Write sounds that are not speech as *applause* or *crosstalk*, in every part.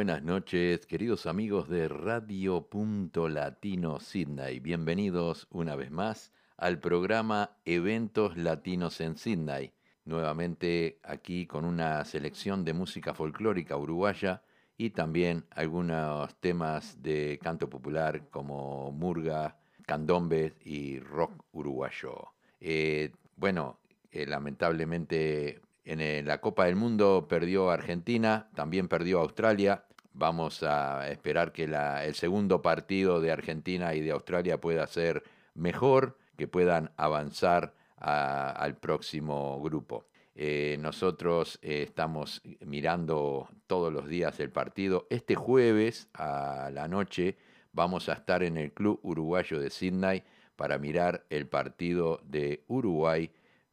Buenas noches, queridos amigos de Radio Punto Latino Sydney. Bienvenidos una vez más al programa Eventos Latinos en Sydney. Nuevamente aquí con una selección de música folclórica uruguaya y también algunos temas de canto popular como murga, candombe y rock uruguayo. Eh, bueno, eh, lamentablemente en la Copa del Mundo perdió Argentina, también perdió Australia. Vamos a esperar que el segundo partido de Argentina y de Australia pueda ser mejor, que puedan avanzar al próximo grupo. Eh, nosotros eh, estamos mirando todos los días el partido. Este jueves a la noche vamos a estar en el Club Uruguayo de Sydney para mirar el partido de Uruguay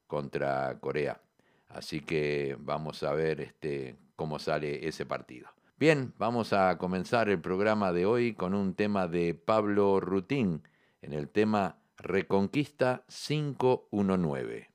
contra Corea. Así que vamos a ver este, cómo sale ese partido. Bien, vamos a comenzar el programa de hoy con un tema de Pablo Rutín en el tema Reconquista 519.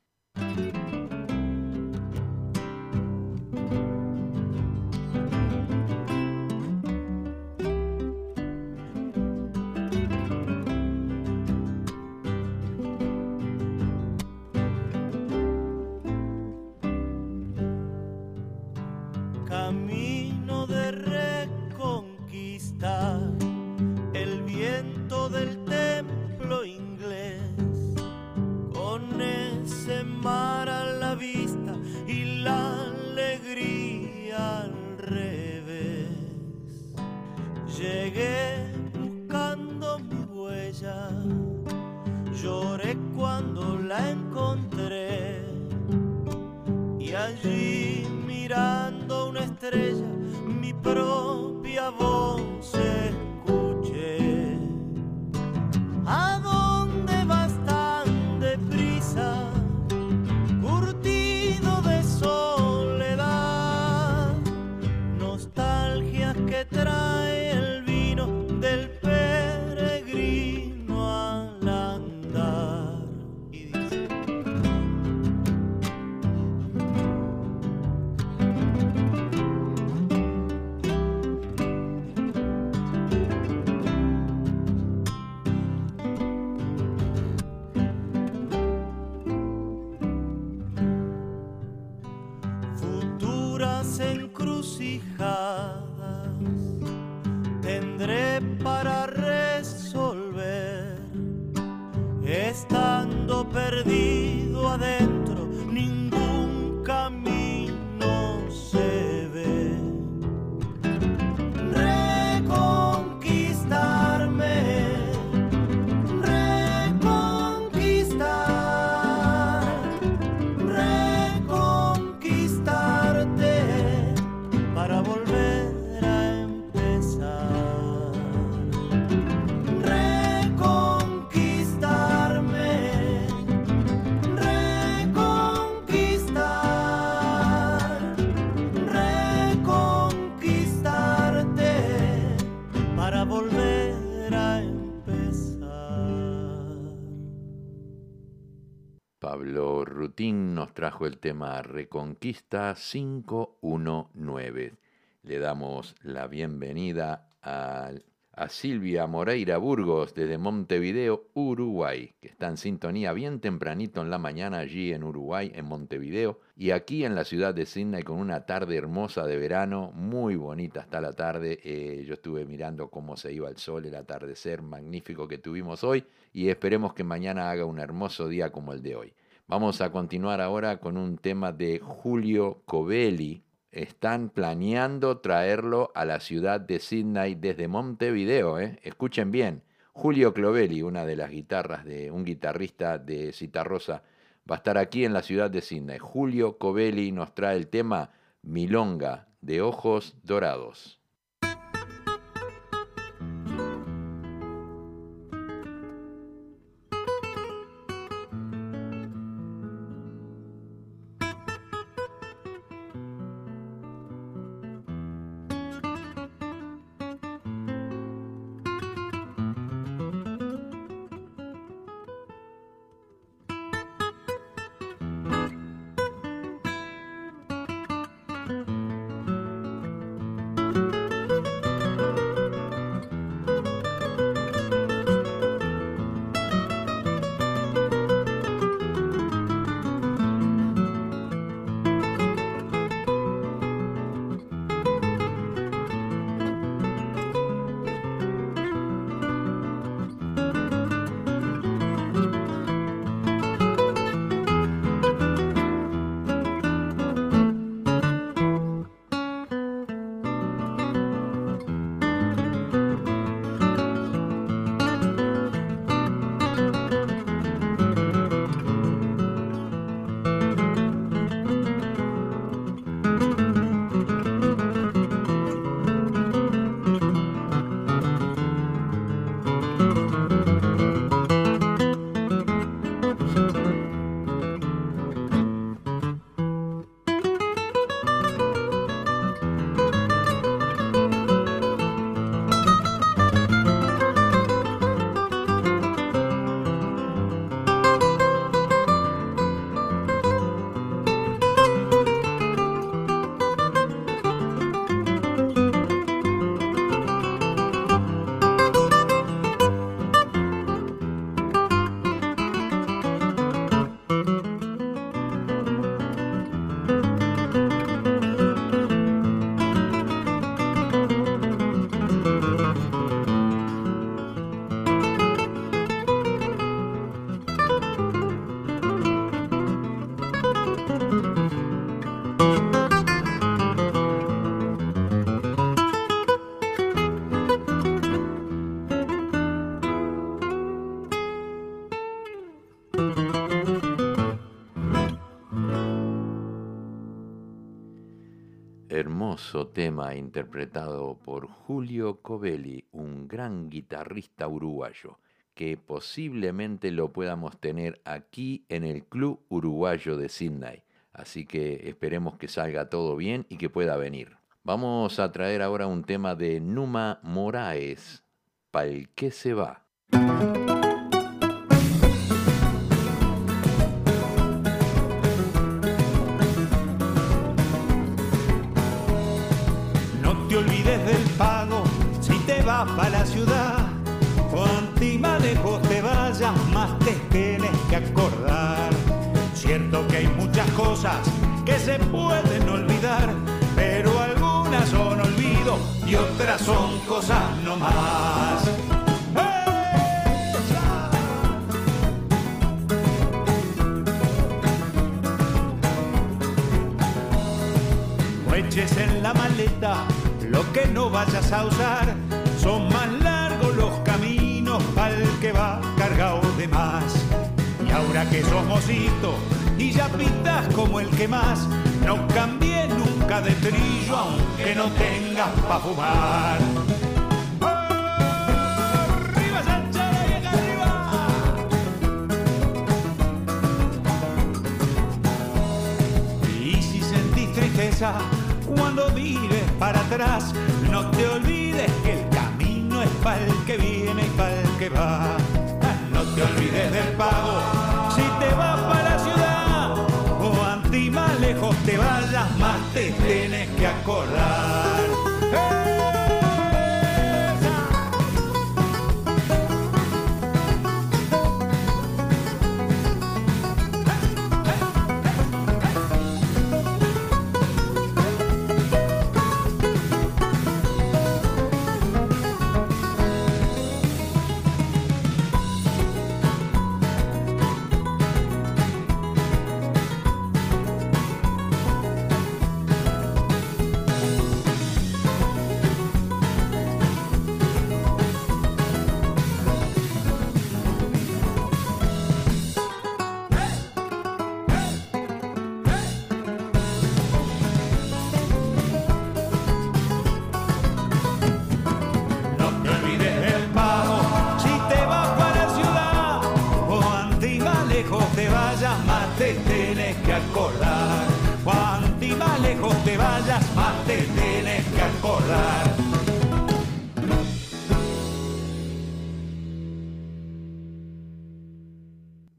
Trajo el tema Reconquista 519. Le damos la bienvenida a, a, Silvia Moreira Burgos desde Montevideo, Uruguay, que está en sintonía bien tempranito en la mañana allí en Uruguay, en Montevideo, y aquí en la ciudad de Sydney con una tarde hermosa de verano, muy bonita hasta la tarde. Eh, yo estuve mirando cómo se iba el sol, el atardecer magnífico que tuvimos hoy, y esperemos que mañana haga un hermoso día como el de hoy. Vamos a continuar ahora con un tema de Julio Covelli. Están planeando traerlo a la ciudad de Sydney desde Montevideo. ¿eh? Escuchen bien. Julio Clovelli, una de las guitarras de un guitarrista de Citarrosa, va a estar aquí en la ciudad de Sydney. Julio Covelli nos trae el tema Milonga de Ojos Dorados. Tema interpretado por Julio Covelli, un gran guitarrista uruguayo, que posiblemente lo podamos tener aquí en el Club Uruguayo de Sydney. Así que esperemos que salga todo bien y que pueda venir. Vamos a traer ahora un tema de Numa Moraes, Pal que se va. Para la ciudad. Cuanti más lejos te vayas, más te tienes que acordar. Cierto que hay muchas cosas que se pueden olvidar, pero algunas son olvido y otras son cosas no más. Eches en la maleta lo que no vayas a usar. Que va cargado de más. Y ahora que sos mocito y ya pintas como el que más, no cambie nunca de trillo aunque no tengas pa' fumar. Y si sentís tristeza cuando mires para atrás, no te olvides que el el que viene y para el que va. No te olvides del pago si te vas para la ciudad. O anti más lejos te vayas, más te tienes que acordar.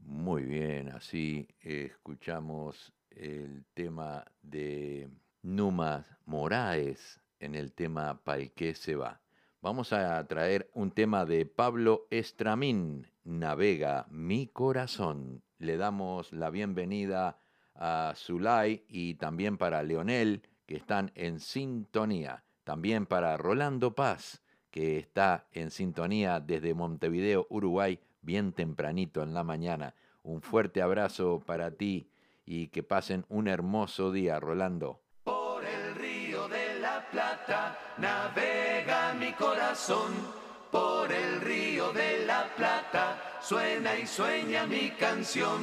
Muy bien, así escuchamos el tema de Numa Moraes en el tema Pal que se va. Vamos a traer un tema de Pablo Estramín, Navega mi corazón. Le damos la bienvenida a Zulay y también para Leonel, que están en sintonía. También para Rolando Paz, que está en sintonía desde Montevideo, Uruguay, bien tempranito en la mañana. Un fuerte abrazo para ti y que pasen un hermoso día, Rolando. Por el río de la Plata navega mi corazón. Por el río de la Plata suena y sueña mi canción.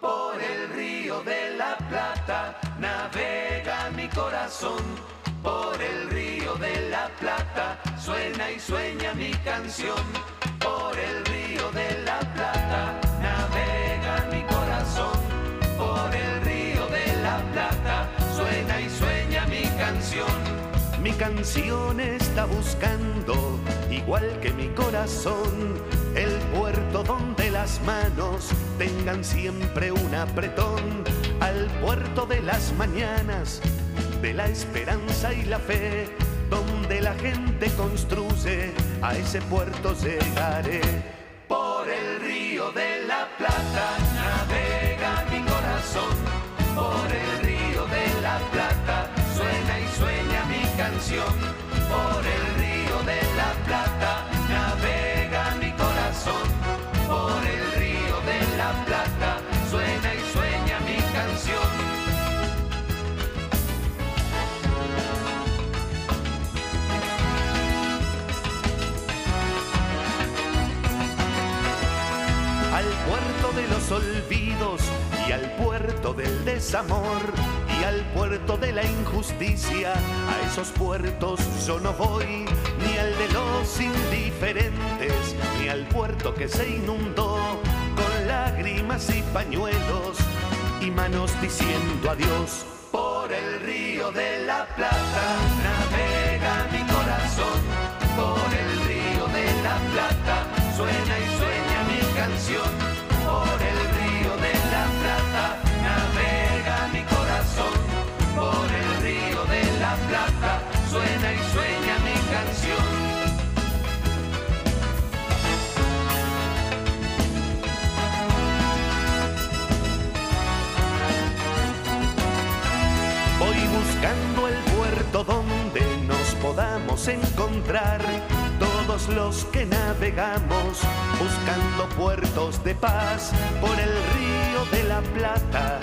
Por el río de la Plata navega mi corazón. Por el río de la Plata suena y sueña mi canción. Por el río de la Plata navega mi corazón. Por el río de la Plata suena y sueña mi canción. Mi canción está buscando, igual que mi corazón, el puerto donde las manos tengan siempre un apretón, al puerto de las mañanas, de la esperanza y la fe, donde la gente construye, a ese puerto llegaré. Por el río de la Plata navega mi corazón. Por el río de la Plata suena y sueña mi canción. Desamor y al puerto de la injusticia, a esos puertos yo no voy, ni al de los indiferentes, ni al puerto que se inundó con lágrimas y pañuelos y manos diciendo adiós. Por el río de la Plata navega mi corazón, por el río de la Plata suena y sueña mi canción, por el encontrar todos los que navegamos, buscando puertos de paz por el río de la Plata.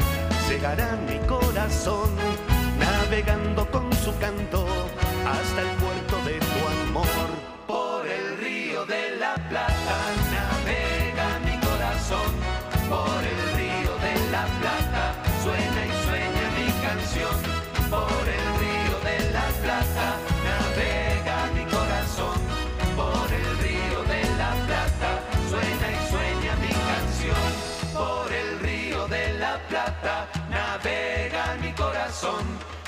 Llegará mi corazón navegando con su canto hasta el puerto de tu amor.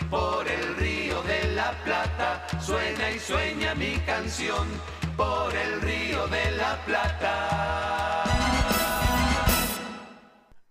Por el río de la Plata suena y sueña mi canción. Por el río de la Plata.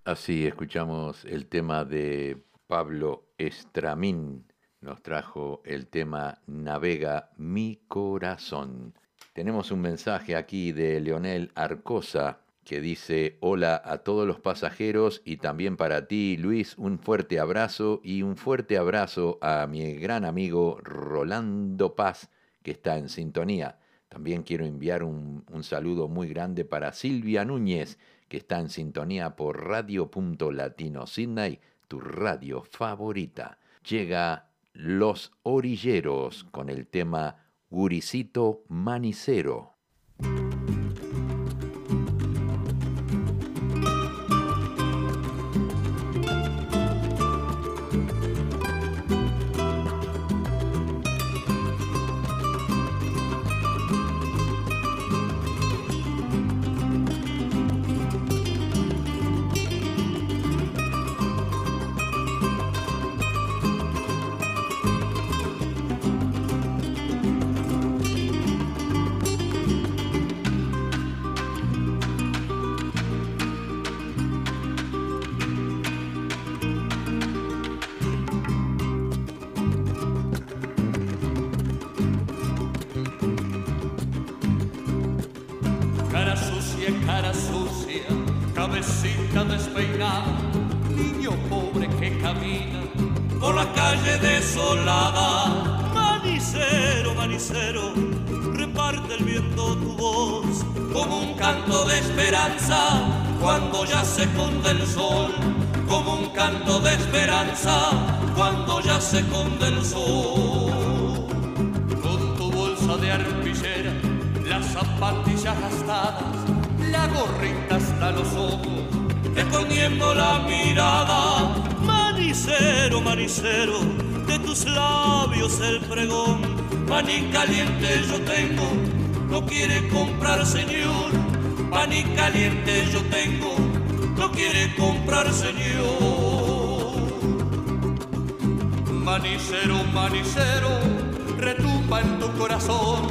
Así escuchamos el tema de Pablo Estramín. Nos trajo el tema Navega mi corazón. Tenemos un mensaje aquí de Leonel Arcosa que dice, hola a todos los pasajeros y también para ti, Luis, un fuerte abrazo y un fuerte abrazo a mi gran amigo Rolando Paz, que está en sintonía. También quiero enviar un, un saludo muy grande para Silvia Núñez, que está en sintonía por Radio.Latino Sydney, tu radio favorita. Llega Los Orilleros con el tema Guricito Manicero. Escondiendo la mirada. Manicero, manicero, de tus labios el pregón, maní caliente yo tengo, no quiere comprar señor, maní caliente yo tengo, no quiere comprar señor. Manicero, manicero, retumba en tu corazón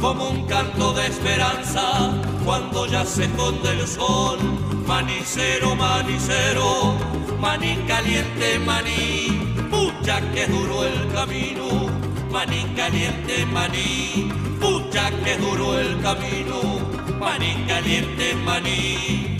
como un canto de esperanza cuando ya se esconde el sol. Manicero, manicero, maní caliente, maní, pucha que duro el camino. Maní caliente, maní, pucha que duro el camino. Maní caliente, maní.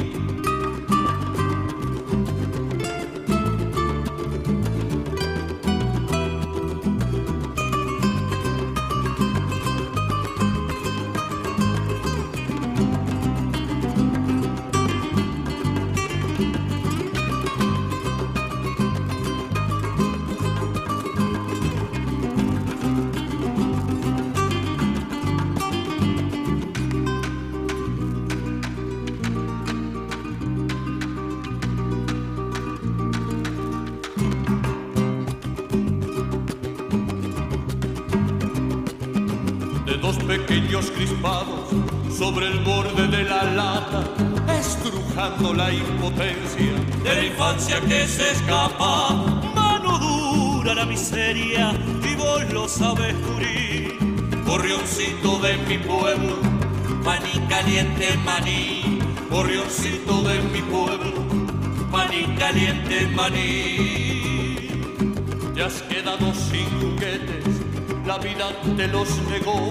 Infancia que se escapa. Mano dura la miseria y vos lo sabes, Turí. Corrioncito de mi pueblo, maní caliente, maní. Corrioncito de mi pueblo, maní caliente, maní. Ya has quedado sin juguetes la vida te los negó,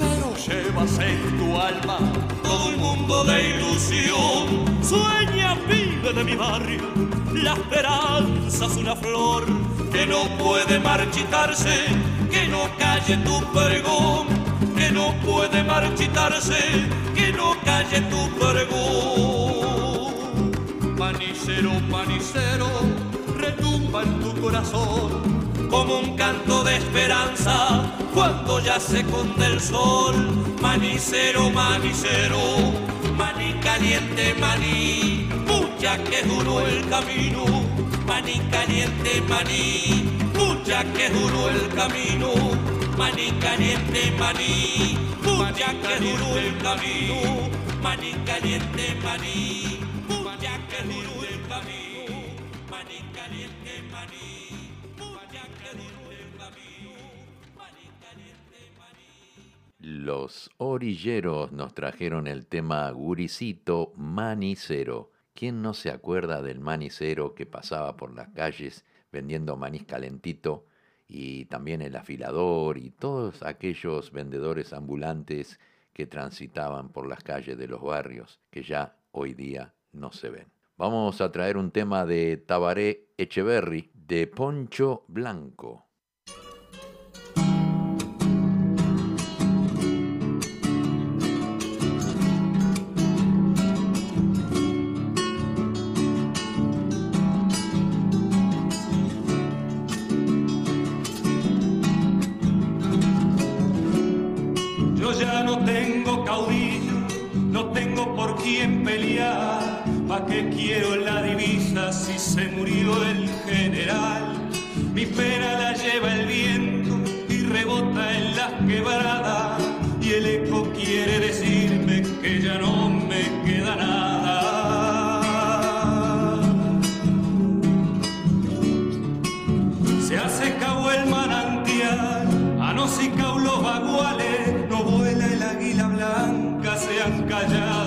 pero llevas en tu alma todo un mundo de ilusión. Sueña, vive de mi barrio, la esperanza es una flor que no puede marchitarse, que no calle tu pregón, que no puede marchitarse, que no calle tu pregón. Manicero, manicero, retumba en tu corazón como un canto de esperanza cuando ya se conde el sol. Manicero, manicero, maní caliente, maní, mucha que duró el camino. Maní caliente, maní, mucha que duró el camino. Maní caliente, maní, mucha que duró el camino. Maní caliente, maní, mucha que duró el camino. Maní caliente, maní. Los orilleros nos trajeron el tema Guricito Manicero. ¿Quién no se acuerda del manicero que pasaba por las calles vendiendo maní calentito y también el afilador y todos aquellos vendedores ambulantes que transitaban por las calles de los barrios que ya hoy día no se ven? Vamos a traer un tema de Tabaré Echeverry de Poncho Blanco. Qué quiero la divisa si se murió el general? Mi pena la lleva el viento y rebota en las quebradas y el eco quiere decirme que ya no me queda nada. Se ha secado el manantial, a no si los se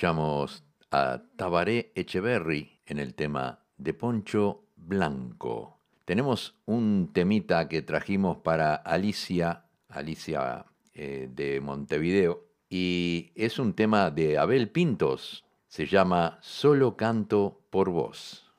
escuchamos a Tabaré Echeverry en el tema de Poncho Blanco. Tenemos un temita que trajimos para Alicia, Alicia eh, de Montevideo, y es un tema de Abel Pintos, Se llama Solo canto por vos.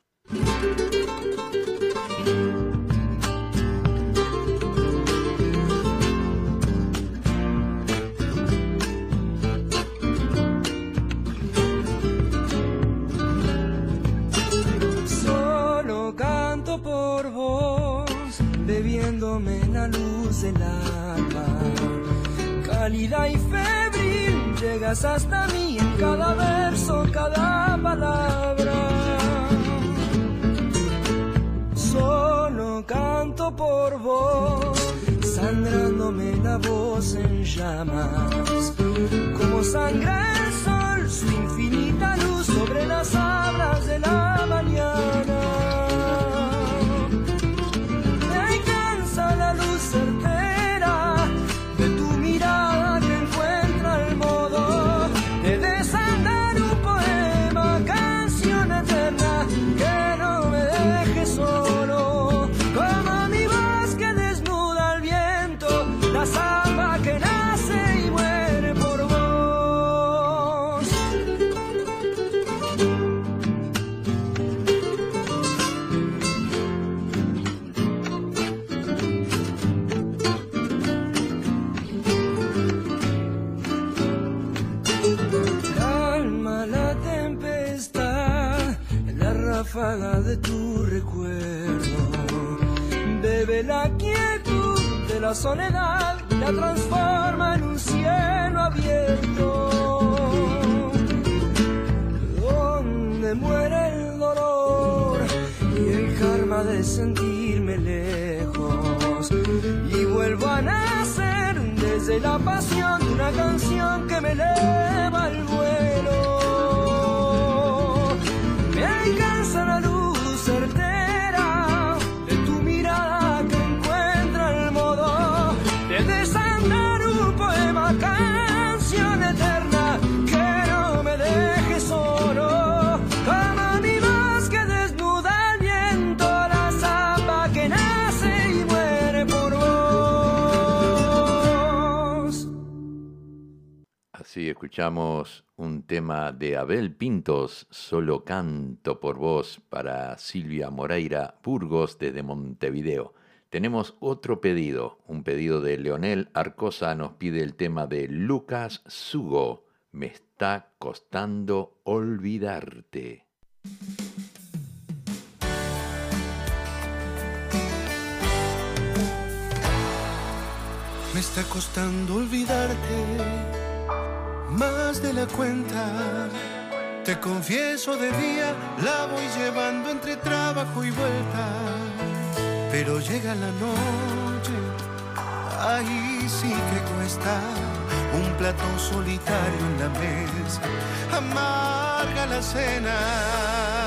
Y febril, llegas hasta mí en cada verso, cada palabra. Solo canto por vos, sangrándome la voz en llamas, como sangra el sol, su infinita luz sobre las alas de la mañana. La soledad, la transforma en un cielo abierto. Donde muere el dolor y el karma de sentirme lejos. Y vuelvo a nacer desde la pasión de una canción que me eleva al vuelo. Me alcanza escuchamos un tema de Abel Pintos, Solo canto por vos, para Silvia Moreira Burgos desde Montevideo. Tenemos otro pedido, un pedido de Leonel Arcosa, nos pide el tema de Lucas Sugo, Me está costando olvidarte. Me está costando olvidarte más de la cuenta. Te confieso de día, la voy llevando entre trabajo y vuelta. Pero llega la noche, ahí sí que cuesta. Un plato solitario en la mesa, amarga la cena.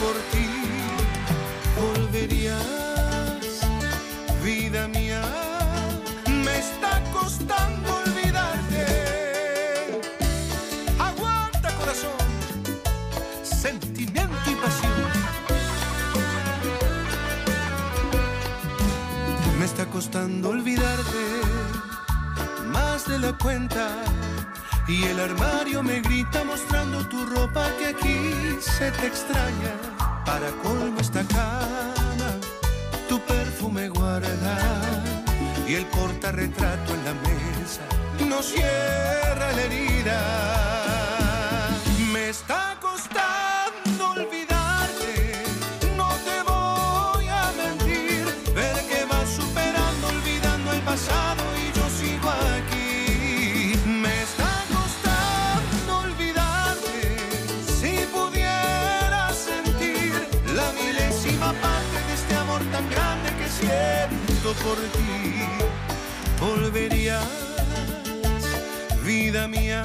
Por ti. Volverías, vida mía, me está costando olvidarte. Aguanta corazón, sentimiento y pasión. Me está costando olvidarte más de la cuenta. Y el armario me grita mostrando tu ropa que aquí se te extraña. Para colmo esta cama, tu perfume guarda. Y el portarretrato en la mesa no cierra la herida. Por ti. Volverías, vida mía,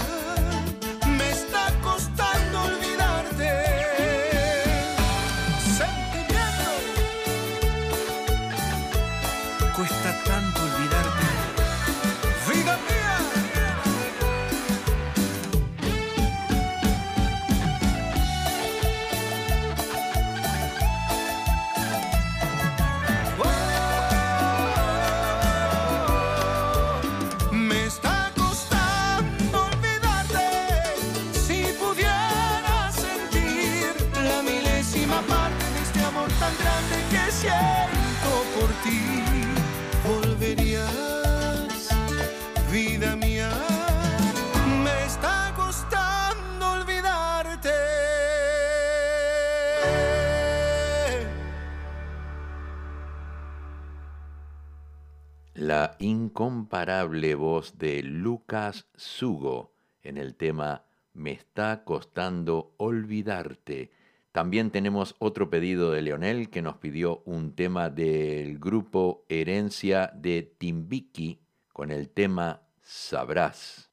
la incomparable voz de Lucas Sugo en el tema Me está costando olvidarte. También tenemos otro pedido de Leonel que nos pidió un tema del grupo Herencia de Timbiki con el tema Sabrás.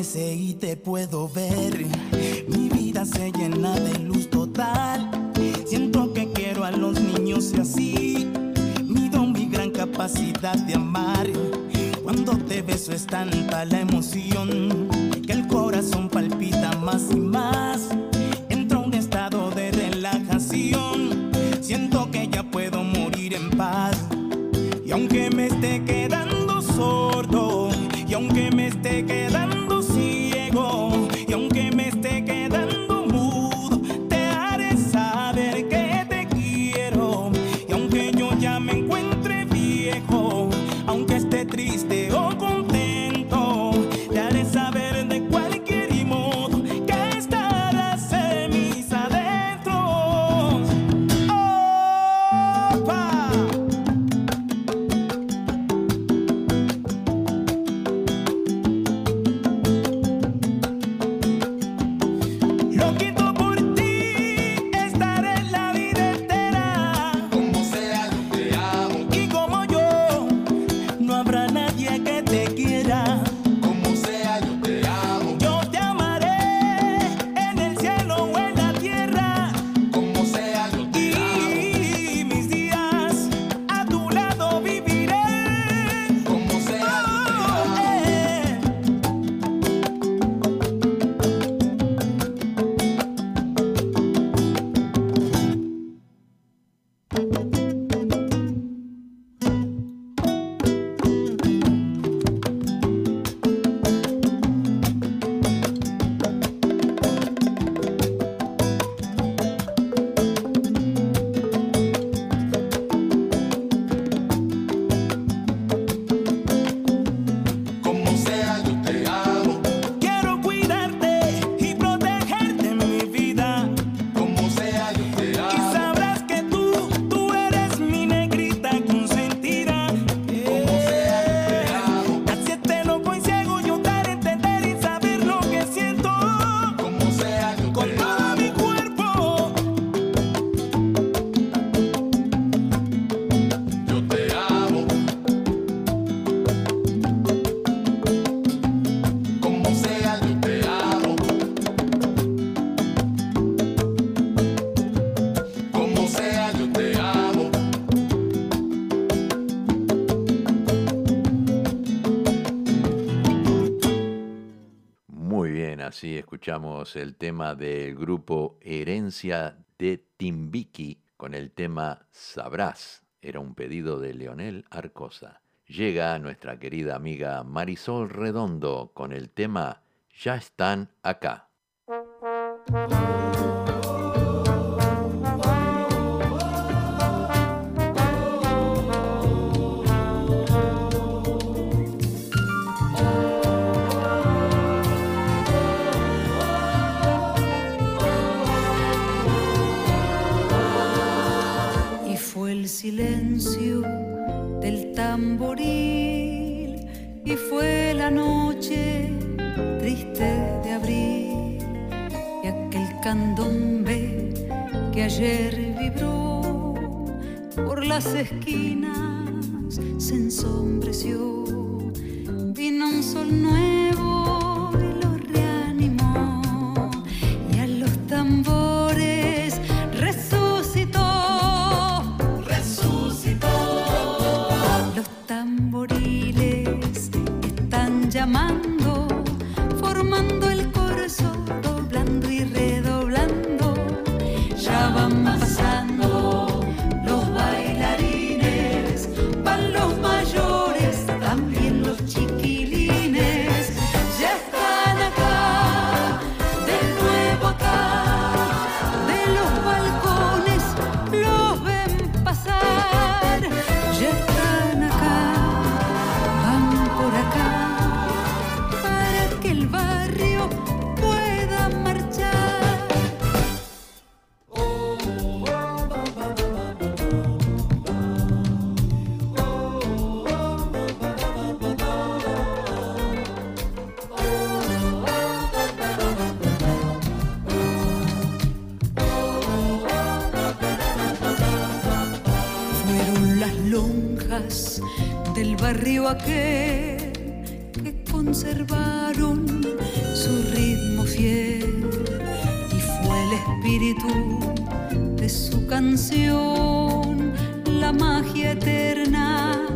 y te puedo ver, mi vida se llena de luz total. Siento que quiero a los niños y así mido mi gran capacidad de amar. Cuando te beso es tanta la emoción escuchamos el tema del grupo Herencia de Timbiki con el tema Sabrás. Era un pedido de Leonel Arcosa. Llega nuestra querida amiga Marisol Redondo con el tema Ya están acá. Y fue la noche triste de abril. Y aquel candombe que ayer vibró por las esquinas se ensombreció. Vino un sol nuevo del barrio aquel que conservaron su ritmo fiel y fue el espíritu de su canción la magia eterna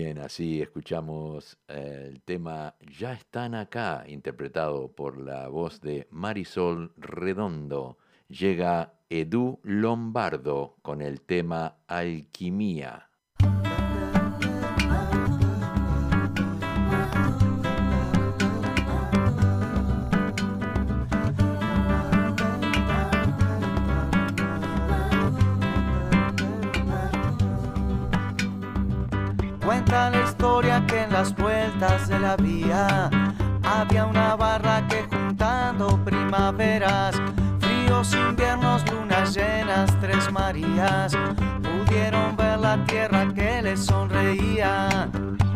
bien, así escuchamos eh, el tema Ya están acá, interpretado por la voz de Marisol Redondo. Llega Edu Lombardo con el tema Alquimia. Había una barra que juntando primaveras, fríos inviernos, lunas llenas, tres Marías, pudieron ver la tierra que les sonreía.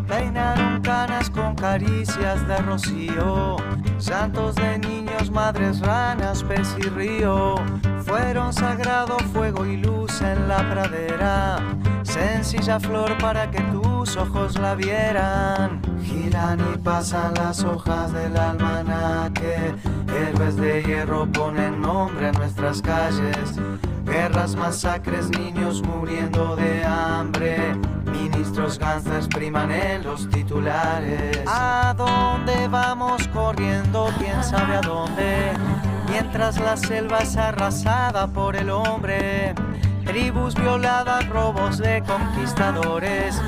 Peinaron canas con caricias de rocío, santos de niños, madres ranas, pez y río. Fueron sagrado fuego y luz en la pradera, sencilla flor para que tus ojos la vieran. Giran y pasan las hojas del almanaque, héroes de hierro ponen nombre a nuestras calles. Guerras, masacres, niños muriendo de hambre. Ministros gangsters priman en los titulares. ¿A dónde vamos corriendo? ¿Quién sabe a dónde? mientras la selva es arrasada por el hombre. Tribus violadas, robos de conquistadores.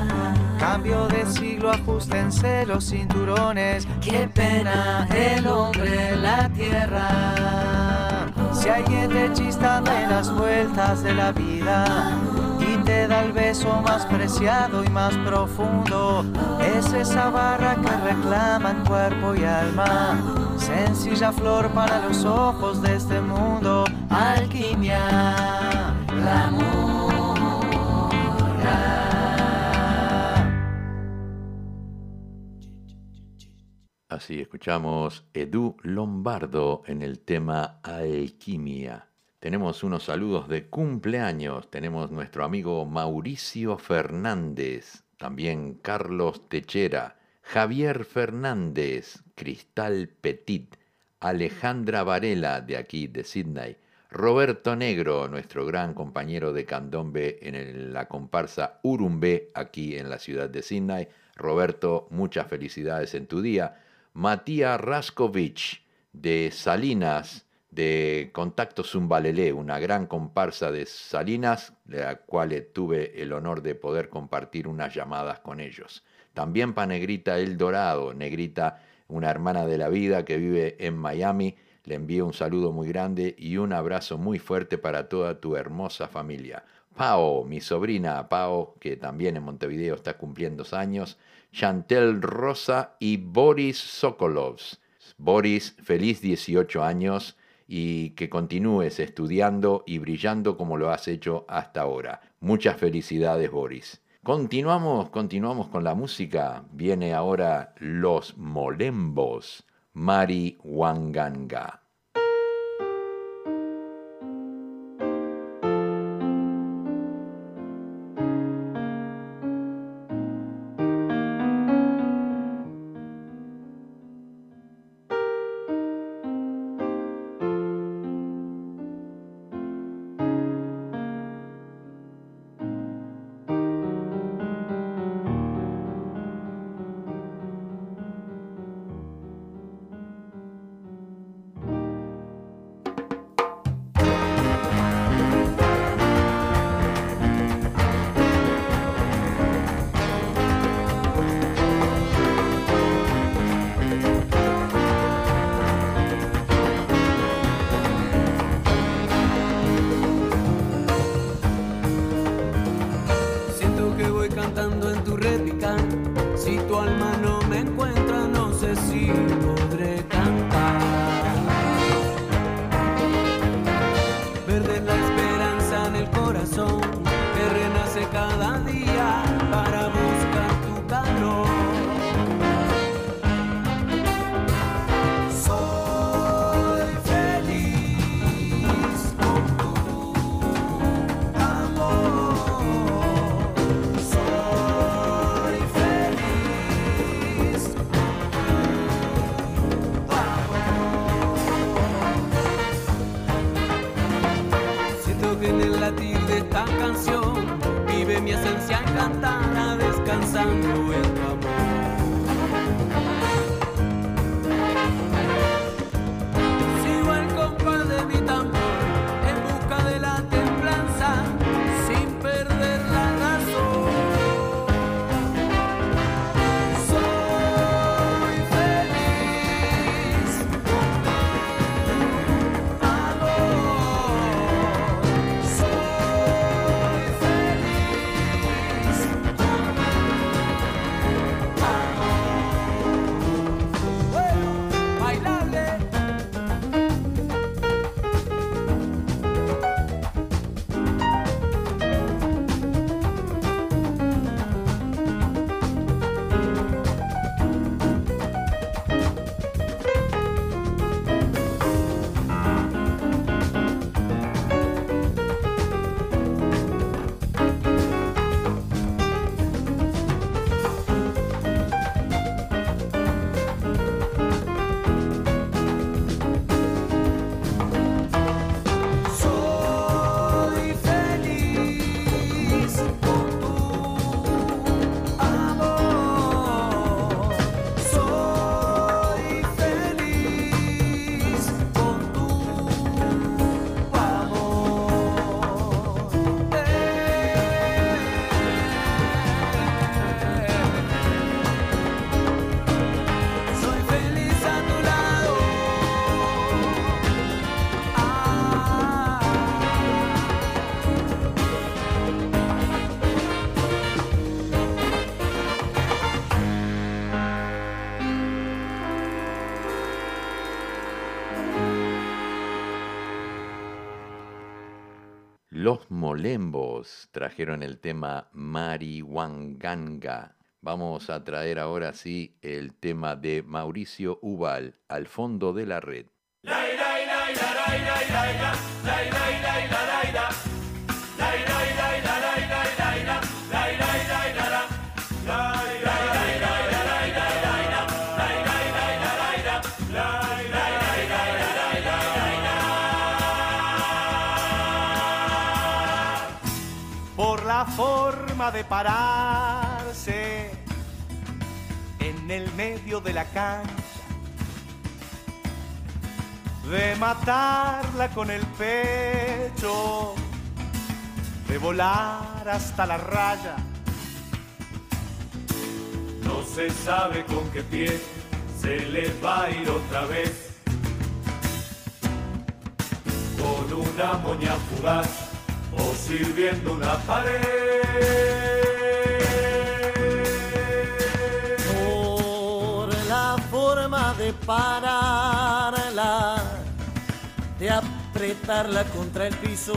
Cambio de siglo, ajustense los cinturones. Qué pena el hombre la tierra. Si alguien te chista de las vueltas de la vida y te da el beso más preciado y más profundo, es esa barra que reclaman cuerpo y alma. Sencilla flor para los ojos de este mundo, alquimia, Así escuchamos Edu Lombardo en el tema Alquimia. Tenemos unos saludos de cumpleaños. Tenemos nuestro amigo Mauricio Fernández, también Carlos Techera, Javier Fernández, Cristal Petit, Alejandra Varela de aquí de Sydney, Roberto Negro, nuestro gran compañero de candombe en la comparsa Urumbe aquí en la ciudad de Sydney. Roberto, muchas felicidades en tu día. Matías Raskovich de Salinas, de Contacto Zumbalelé, una gran comparsa de Salinas, de la cual tuve el honor de poder compartir unas llamadas con ellos. También para Negrita El Dorado, Negrita, una hermana de la vida que vive en Miami, le envío un saludo muy grande y un abrazo muy fuerte para toda tu hermosa familia. Pao, mi sobrina Pao, que también en Montevideo está cumpliendo años, Chantel Rosa y Boris Sokolovs. Boris, feliz 18 años y que continúes estudiando y brillando como lo has hecho hasta ahora. Muchas felicidades, Boris. Continuamos, continuamos con la música. Viene ahora Los Molembos, Mari Wanganga. Molembos trajeron el tema Marihuanganga. Vamos a traer ahora sí el tema de Mauricio Ubal, Al fondo de la red. De pararse en el medio de la cancha, de matarla con el pecho, de volar hasta la raya. No se sabe con qué pie se le va a ir otra vez. Con una moña fugaz o sirviendo una pared. por la forma de pararla, de apretarla contra el piso,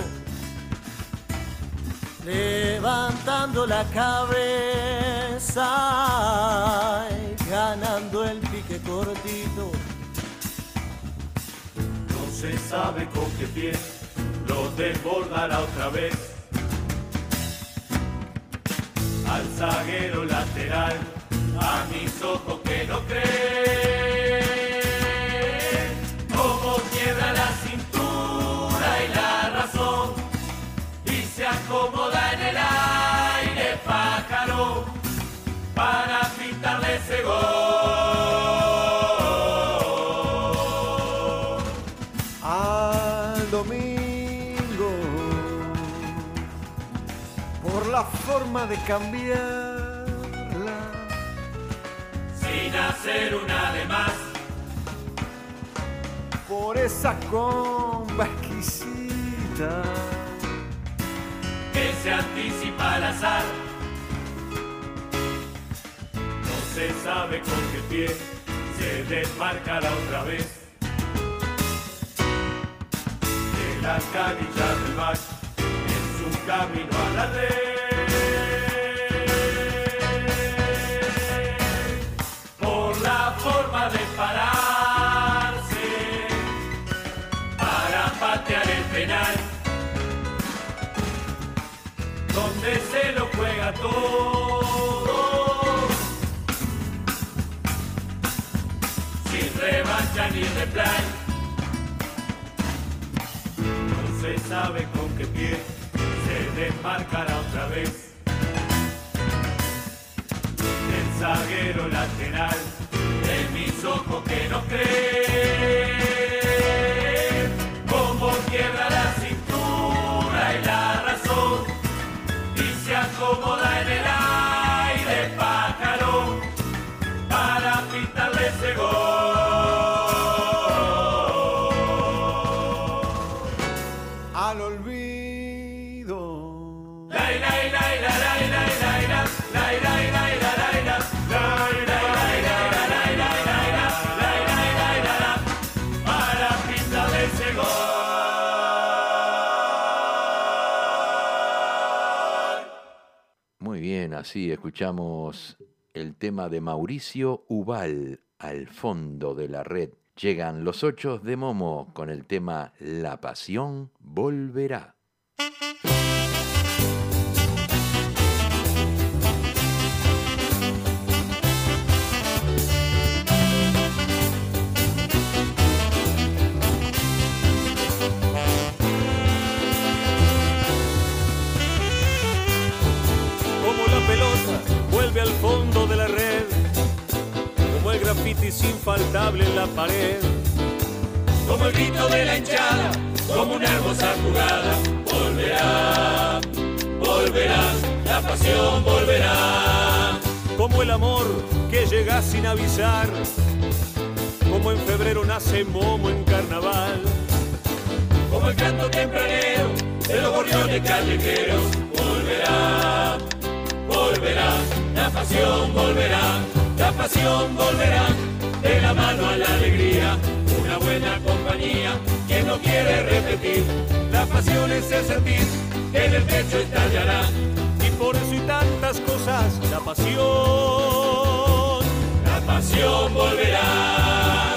levantando la cabeza y ganando el pique cortito. No se sabe con qué pie lo desbordará otra vez. Al zaguero lateral, a mis ojos que no creen. Como quiebra la cintura y la razón, y se acomoda en el aire pájaro para pintarle ese gol. Forma de cambiarla sin hacer una de más. por esa comba exquisita que se anticipa al azar. No se sabe con qué pie se desmarcará otra vez. De las canillas del mar en su camino a la red. Forma de pararse para patear el penal donde se lo juega todo. Sin revancha ni replay. No se sabe con qué pie se desmarcará otra vez. El zaguero lateral mis ojos que no creen. Como quiebra la cintura y la razón y se acomoda en el aire pájaro para pintarle ese gol. al olvido escuchamos el tema de Mauricio Ubal, Al fondo de la red. Llegan los ocho de Momo con el tema La pasión volverá. En la pared. Como el grito de la hinchada, como una hermosa jugada, volverá, volverá, la pasión volverá. Como el amor que llega sin avisar, como en febrero nace Momo en carnaval. Como el canto tempranero de los gorriones callejeros, volverá, volverá, la pasión volverá, la pasión volverá, de la mano a la alegría, una buena compañía, quien no quiere repetir, la pasión es el sentir que en el pecho estallará. Y por eso y tantas cosas, la pasión, la pasión volverá.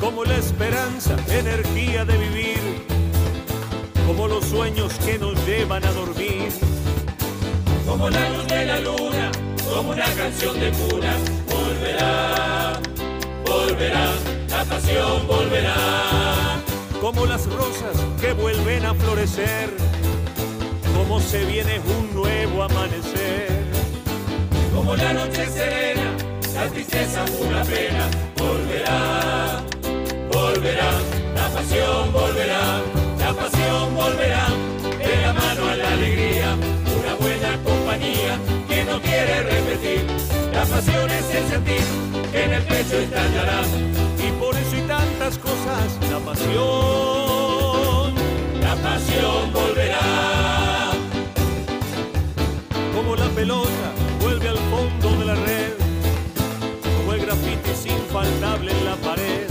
Como la esperanza, energía de vivir, como los sueños que nos llevan a dormir. Como la luz de la luna, como una canción de cuna, volverá, volverá, la pasión volverá. Como las rosas que vuelven a florecer, como se viene un nuevo amanecer. Como la noche serena, la tristeza una pena, volverá, volverá, la pasión volverá, la pasión volverá, de la mano a la alegría, una buena compañía que no quiere repetir. La pasión es el sentir que en el pecho estallará. Y por eso y tantas cosas, la pasión, la pasión volverá. Como la pelota vuelve al fondo de la red, como el grafiti es infaltable en la pared,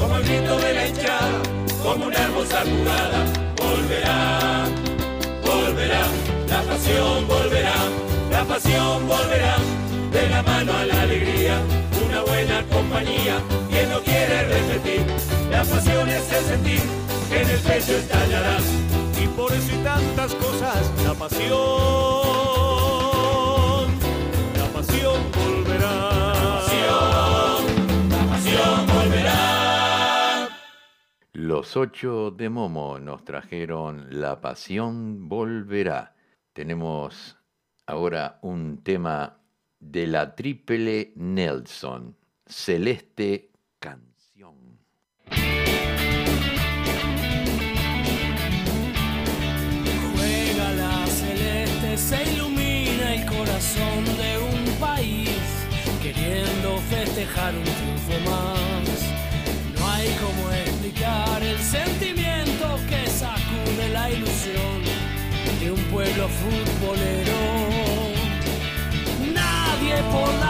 como el grito de la hinchada, como una hermosa jugada, volverá, volverá, la pasión volverá, pasión volverá, de la mano a la alegría, una buena compañía, quien no quiere repetir, la pasión es el sentir, que en el pecho estallará. Y por eso y tantas cosas, la pasión, la pasión volverá. La pasión, la pasión volverá. Los ocho de Momo nos trajeron La pasión volverá. Tenemos ahora un tema de la triple Nelson, Celeste Canción. Juega la celeste, se ilumina el corazón de un país, queriendo festejar un triunfo más. No hay como explicar el sentimiento que sacude la ilusión de un pueblo futbolero. Nadie por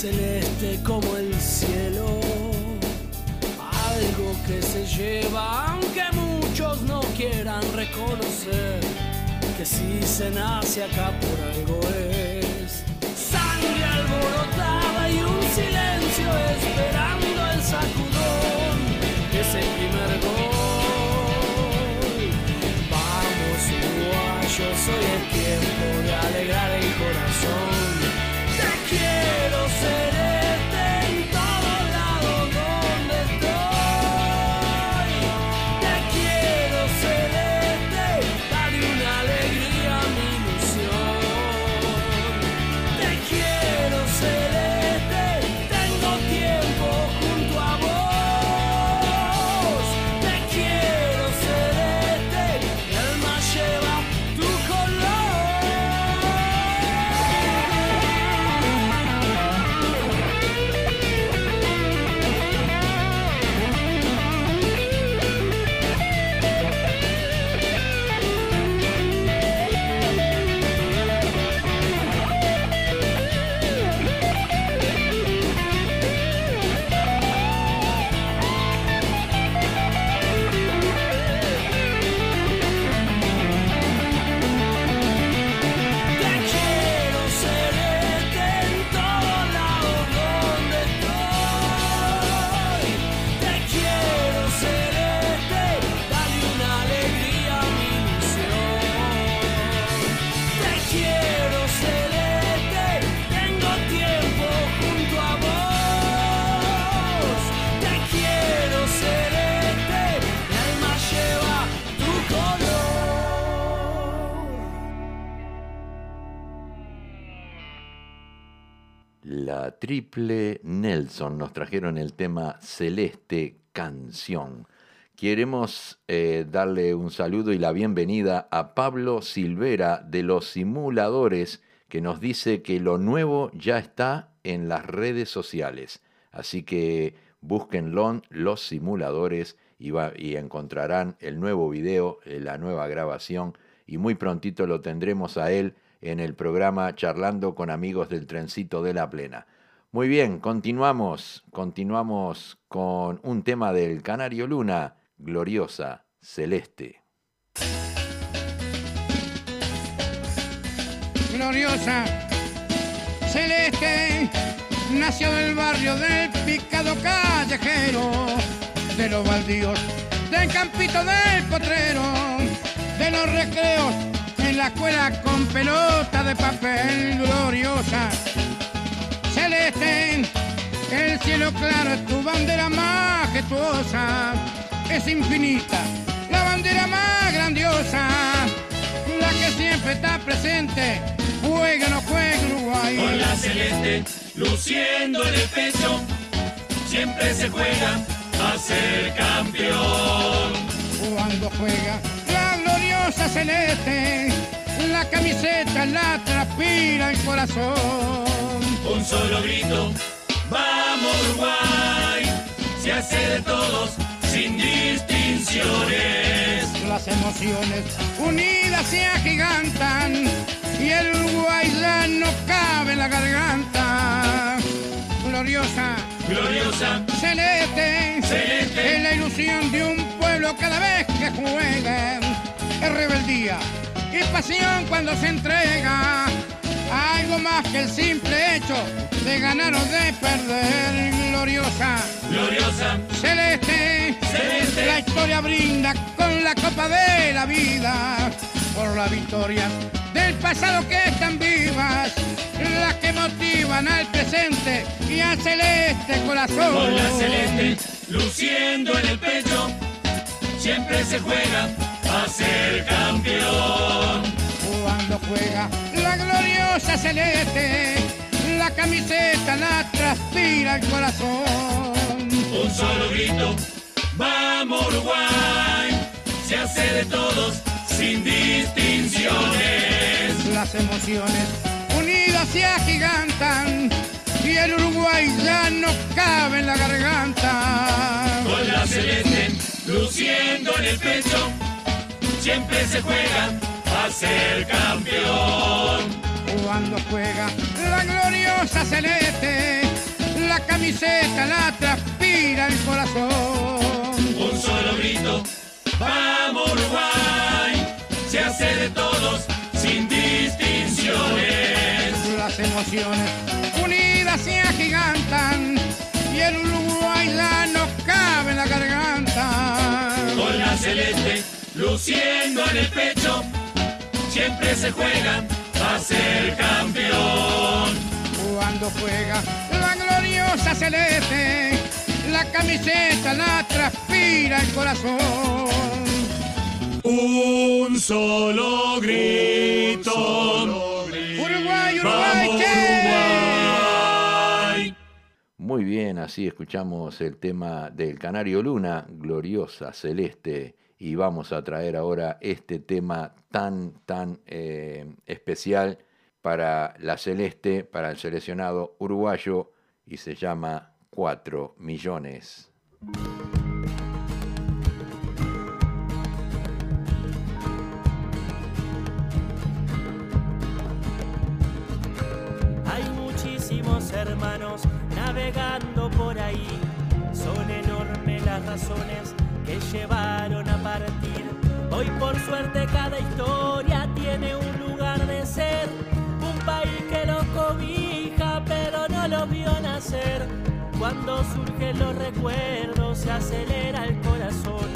celeste como el cielo. Algo que se lleva, aunque muchos no quieran reconocer que si se nace acá por algo es sangre alborotada y un silencio esperando el sacudón de ese primer gol. Vamos uruguayos, hoy es tiempo de alegrar el corazón. Triple Nelson nos trajeron el tema Celeste Canción. Queremos eh, darle un saludo y la bienvenida a Pablo Silvera de los Simuladores, que nos dice que lo nuevo ya está en las redes sociales. Así que búsquenlo, los simuladores, y, y encontrarán el nuevo video, eh, la nueva grabación, y muy prontito lo tendremos a él en el programa Charlando con amigos del trencito de la plena. Muy bien, continuamos, continuamos con un tema del Canario Luna, gloriosa, celeste. Gloriosa, celeste, nació del barrio del picado callejero, de los baldíos, del campito del potrero, de los recreos en la escuela con pelota de papel gloriosa. Celeste, el cielo claro es tu bandera majestuosa, es infinita, la bandera más grandiosa, la que siempre está presente, juega no juega Uruguay. Con la celeste luciendo en el pecho, siempre se juega a ser campeón. Cuando juega la gloriosa celeste, la camiseta la transpira el corazón. Un solo grito, vamos Uruguay, se hace de todos sin distinciones. Las emociones unidas se agigantan y el Uruguay ya no cabe en la garganta. Gloriosa, gloriosa, celeste, celeste, es la ilusión de un pueblo cada vez que juega. Es rebeldía y pasión cuando se entrega. Algo más que el simple hecho de ganar o de perder. Gloriosa, gloriosa, celeste, celeste. La historia brinda con la copa de la vida por la victoria del pasado que están vivas, las que motivan al presente y al celeste corazón. Con la celeste luciendo en el pecho, siempre se juega a ser campeón. Cuando juega la gloriosa celeste, la camiseta la transpira el corazón. Un solo grito, vamos Uruguay, se hace de todos sin distinciones. Las emociones unidas se agigantan y el Uruguay ya no cabe en la garganta. Con la celeste luciendo en el pecho, siempre se juega a ser campeón. Cuando juega la gloriosa celeste, la camiseta la transpira el corazón. Un solo grito, vamos Uruguay, se hace de todos sin distinciones. Las emociones unidas se agigantan y el Uruguay ya no cabe en la garganta. Con la celeste luciendo en el pecho, siempre se juega a ser campeón. Cuando juega la gloriosa celeste, la camiseta la transpira el corazón. Un solo grito. Uruguay, Uruguay, Uruguay. Muy bien, así escuchamos el tema del Canario Luna, gloriosa, celeste, y vamos a traer ahora este tema tan, tan eh, especial para la celeste, para el seleccionado uruguayo, y se llama 4 millones. Hay muchísimos hermanos navegando por ahí. Son enormes las razones que llevaron a partir. Hoy por suerte cada historia tiene un lugar de ser. Un país que los cobija pero no los vio nacer. Cuando surgen los recuerdos se acelera el corazón.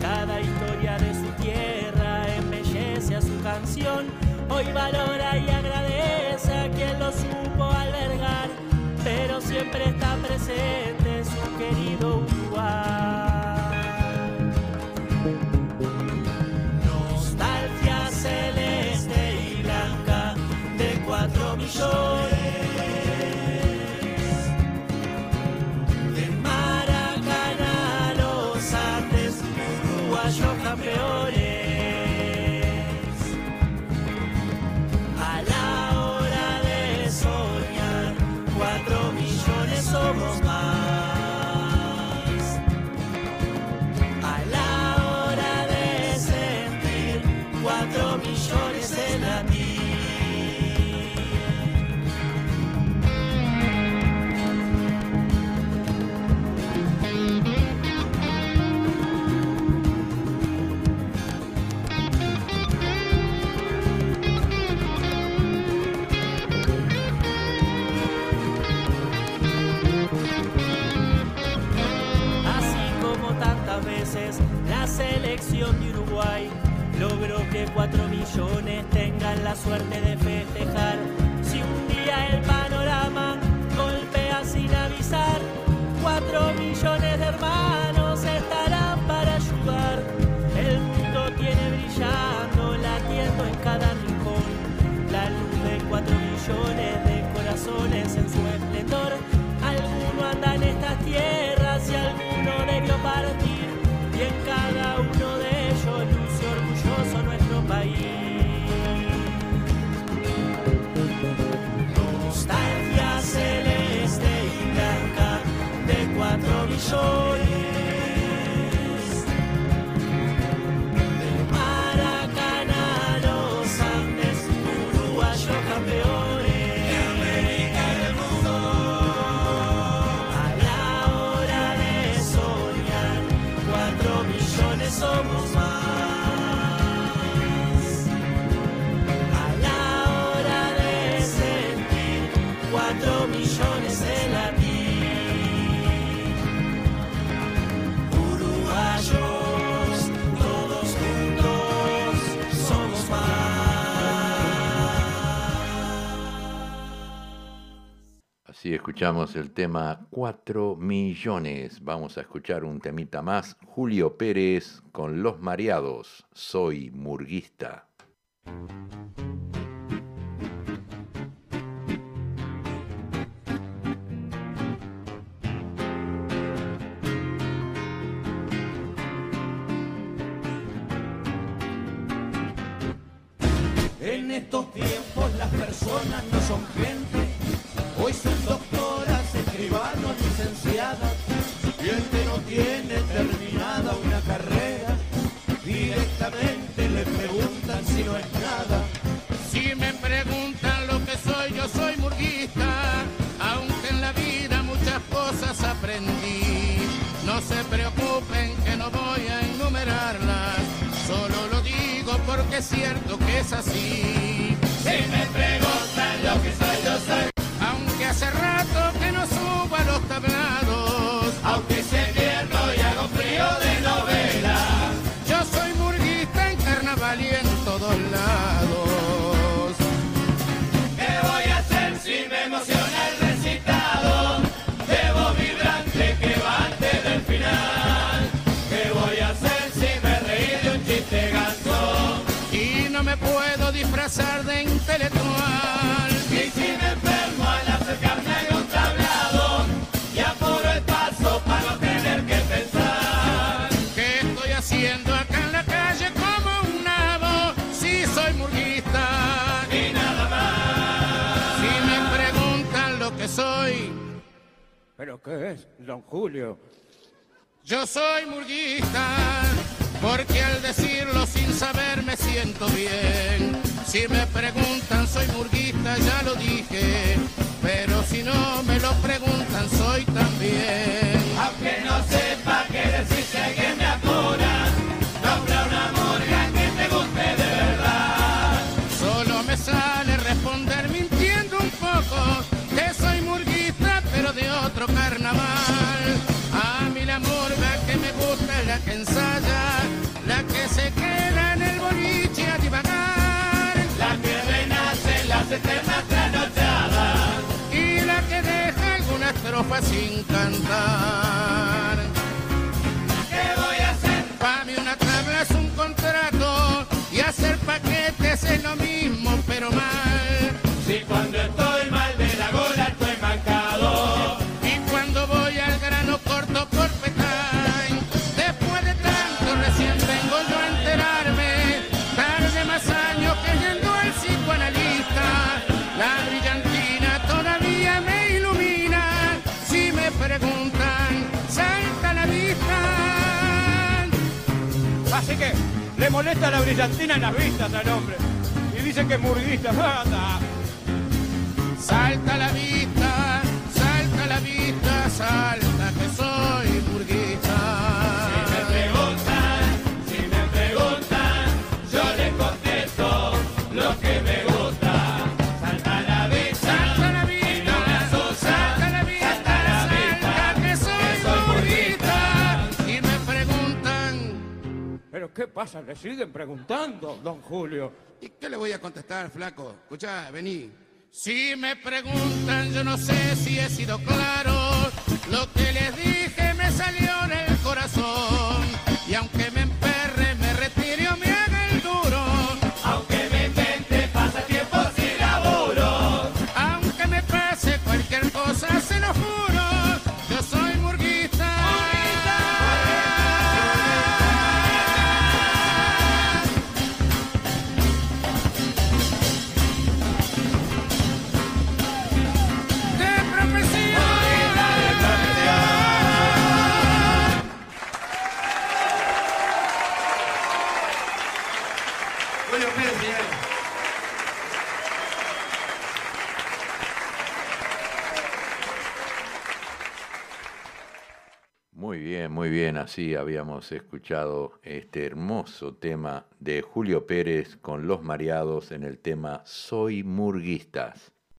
Cada historia de su tierra embellece a su canción. Hoy valora y agradece a quien lo supo albergar, pero siempre está presente su querido Uruguay. Selección de Uruguay logró que cuatro millones tengan la suerte de festejar. Así escuchamos el tema 4 millones. Vamos a escuchar un temita más. Julio Pérez con Los Mareados. Soy murguista. En estos tiempos las personas no son gente, hoy son doctoras, escribanos, licenciadas, y que no tiene terminada una carrera, directamente le preguntan si no es nada. Si me preguntan lo que soy, yo soy murguista, aunque en la vida muchas cosas aprendí. No se preocupen que no voy a enumerarlas, solo lo digo porque es cierto que es así. De intelectual. Y si me enfermo al acercarme a un tablado, y apuro el paso para no tener que pensar. ¿Qué estoy haciendo acá en la calle como un nabo? Si soy murguista. Y nada más. Si me preguntan lo que soy, ¿Pero qué es, don Julio? yo soy murguista. Porque al decirlo sin saber me siento bien. Si me preguntan soy murguista, ya lo dije. Pero si no me lo preguntan, soy también. Aunque no sepa qué decir, si alguien me apura, nombra una murga sin cantar. Molesta la brillantina en las vistas al hombre. Y dice que es murguista. *laughs* Anda. Salta la vista, salta la vista, salta pasa? Le siguen preguntando, don Julio. ¿Y qué le voy a contestar, flaco? Escuchá, vení. Si me preguntan, yo no sé si he sido claro. Lo que les dije me salió en el corazón. Y aunque me Así habíamos escuchado este hermoso tema de Julio Pérez con Los Mareados en el tema Soy Murguistas.